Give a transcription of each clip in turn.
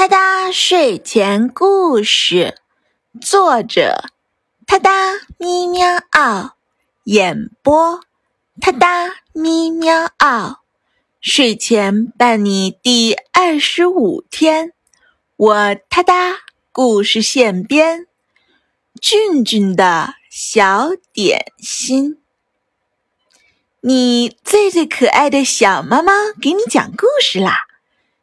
哒哒睡前故事，作者：哒哒咪喵嗷，演播：哒哒咪喵嗷。睡前伴你第二十五天，我哒哒故事现编，俊俊的小点心。你最最可爱的小猫猫，给你讲故事啦！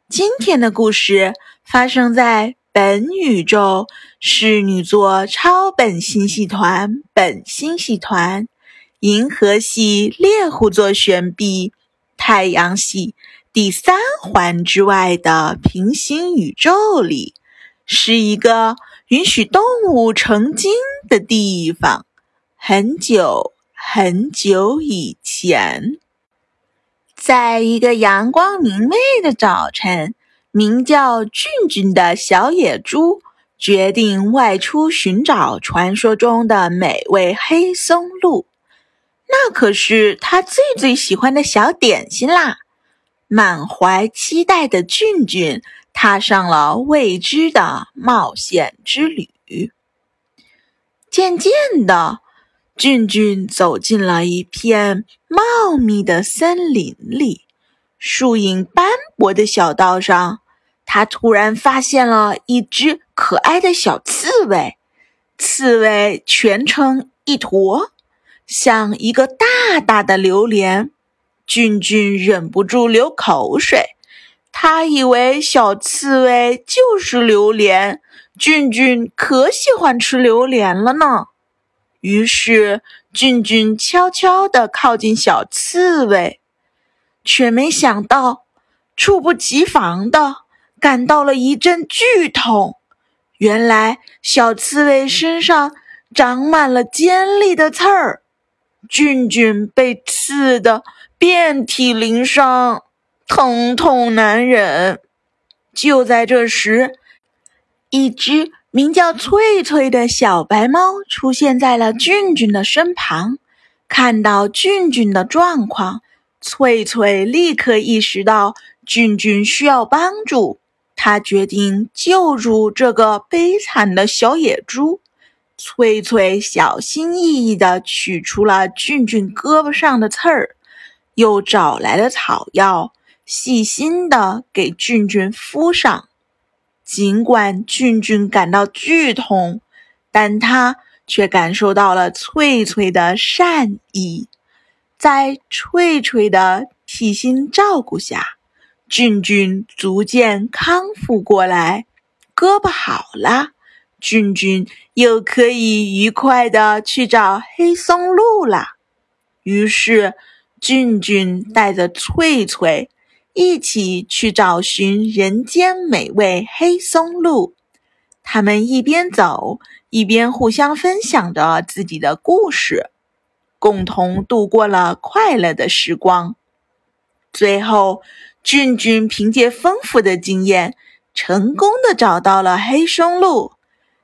今天的故事。发生在本宇宙侍女座超本星系团本星系团银河系猎户座旋臂太阳系第三环之外的平行宇宙里，是一个允许动物成精的地方。很久很久以前，在一个阳光明媚的早晨。名叫俊俊的小野猪决定外出寻找传说中的美味黑松露，那可是他最最喜欢的小点心啦！满怀期待的俊俊踏上了未知的冒险之旅。渐渐的，俊俊走进了一片茂密的森林里。树影斑驳的小道上，他突然发现了一只可爱的小刺猬，刺猬蜷成一坨，像一个大大的榴莲。俊俊忍不住流口水，他以为小刺猬就是榴莲。俊俊可喜欢吃榴莲了呢。于是，俊俊悄悄地靠近小刺猬。却没想到，猝不及防的感到了一阵剧痛。原来，小刺猬身上长满了尖利的刺儿，俊俊被刺得遍体鳞伤，疼痛难忍。就在这时，一只名叫翠翠的小白猫出现在了俊俊的身旁，看到俊俊的状况。翠翠立刻意识到俊俊需要帮助，她决定救助这个悲惨的小野猪。翠翠小心翼翼地取出了俊俊胳膊上的刺儿，又找来了草药，细心地给俊俊敷上。尽管俊俊感到剧痛，但他却感受到了翠翠的善意。在翠翠的细心照顾下，俊俊逐渐康复过来，胳膊好了，俊俊又可以愉快的去找黑松露了。于是，俊俊带着翠翠一起去找寻人间美味黑松露。他们一边走，一边互相分享着自己的故事。共同度过了快乐的时光。最后，俊俊凭借丰富的经验，成功的找到了黑松露。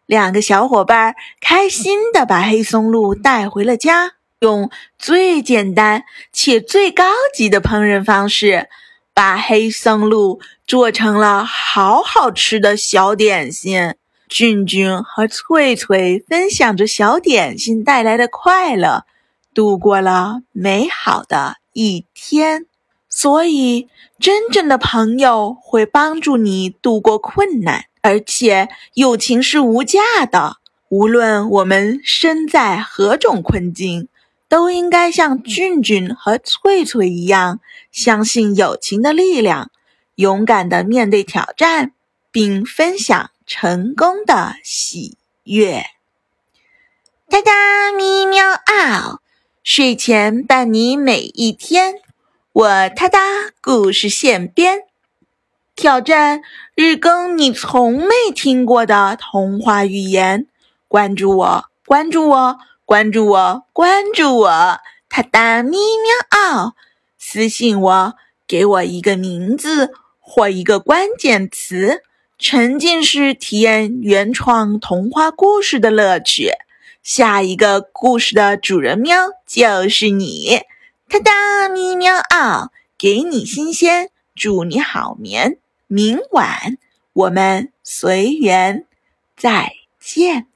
两个小伙伴开心的把黑松露带回了家，用最简单且最高级的烹饪方式，把黑松露做成了好好吃的小点心。俊俊和翠翠分享着小点心带来的快乐。度过了美好的一天，所以真正的朋友会帮助你度过困难，而且友情是无价的。无论我们身在何种困境，都应该像俊俊和翠翠一样，相信友情的力量，勇敢的面对挑战，并分享成功的喜悦。哒哒咪喵嗷。睡前伴你每一天，我哒哒故事现编，挑战日更你从没听过的童话语言。关注我，关注我，关注我，关注我，哒哒咪喵嗷！私信我，给我一个名字或一个关键词，沉浸式体验原创童话故事的乐趣。下一个故事的主人喵就是你，哒哒咪喵嗷，给你新鲜，祝你好眠，明晚我们随缘再见。